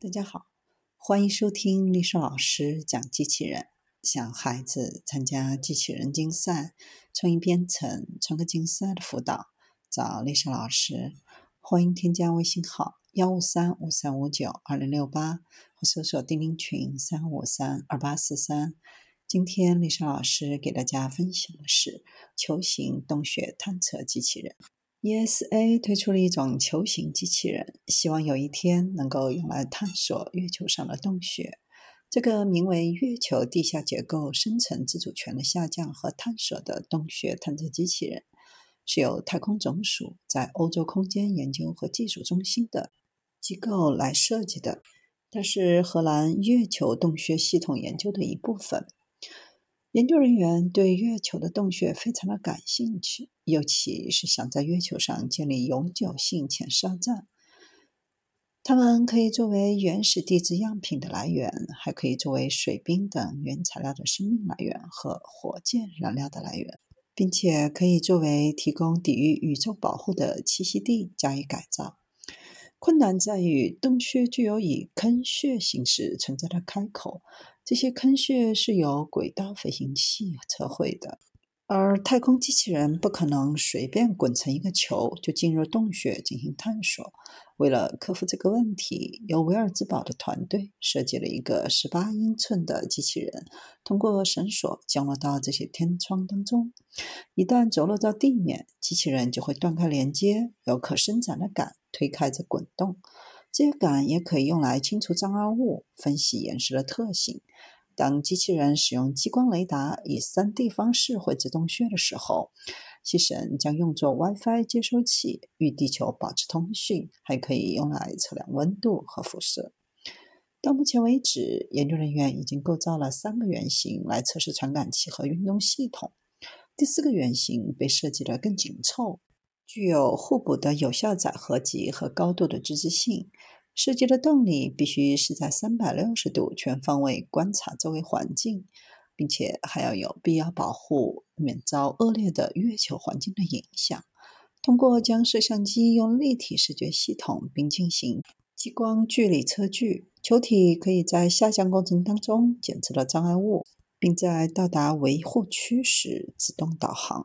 大家好，欢迎收听丽莎老师讲机器人。想孩子参加机器人竞赛、创意编程、创客竞赛的辅导，找丽莎老师。欢迎添加微信号幺五三五三五九二零六八，或搜索钉钉群三五三二八四三。今天丽莎老师给大家分享的是球形洞穴探测机器人。ESA 推出了一种球形机器人，希望有一天能够用来探索月球上的洞穴。这个名为“月球地下结构深层自主权的下降和探索”的洞穴探测机器人，是由太空总署在欧洲空间研究和技术中心的机构来设计的。它是荷兰月球洞穴系统研究的一部分。研究人员对月球的洞穴非常的感兴趣，尤其是想在月球上建立永久性潜射站。它们可以作为原始地质样品的来源，还可以作为水冰等原材料的生命来源和火箭燃料的来源，并且可以作为提供抵御宇宙保护的栖息地加以改造。困难在于洞穴具有以坑穴形式存在的开口。这些坑穴是由轨道飞行器测绘的，而太空机器人不可能随便滚成一个球就进入洞穴进行探索。为了克服这个问题，由维尔兹堡的团队设计了一个18英寸的机器人，通过绳索降落到这些天窗当中。一旦着落到地面，机器人就会断开连接，由可伸展的杆推开着滚动。这些杆也可以用来清除障碍物、分析岩石的特性。当机器人使用激光雷达以 3D 方式绘制洞穴的时候，细绳将用作 WiFi 接收器，与地球保持通讯，还可以用来测量温度和辐射。到目前为止，研究人员已经构造了三个原型来测试传感器和运动系统。第四个原型被设计得更紧凑。具有互补的有效载荷级和高度的支持性。设计的动力必须是在三百六十度全方位观察周围环境，并且还要有必要保护免遭恶劣的月球环境的影响。通过将摄像机用立体视觉系统并进行激光距离测距，球体可以在下降过程当中检测到障碍物，并在到达维护区时自动导航。